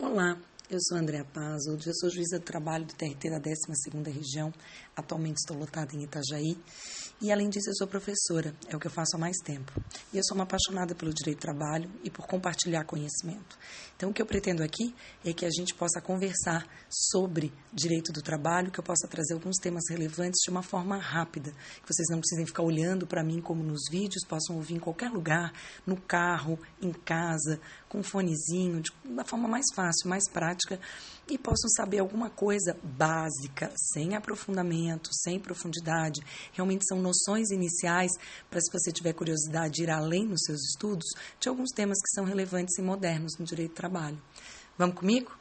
Olá, eu sou Andréa Paz, hoje eu sou juíza do trabalho do TRT da 12ª Região, atualmente estou lotada em Itajaí, e além disso eu sou professora, é o que eu faço há mais tempo. E eu sou uma apaixonada pelo direito do trabalho e por compartilhar conhecimento. Então o que eu pretendo aqui é que a gente possa conversar sobre direito do trabalho, que eu possa trazer alguns temas relevantes de uma forma rápida, que vocês não precisem ficar olhando para mim como nos vídeos, possam ouvir em qualquer lugar, no carro, em casa, com um fonezinho, de uma forma mais fácil, mais prática prática e possam saber alguma coisa básica, sem aprofundamento, sem profundidade. Realmente são noções iniciais para, se você tiver curiosidade, ir além nos seus estudos de alguns temas que são relevantes e modernos no direito do trabalho. Vamos comigo?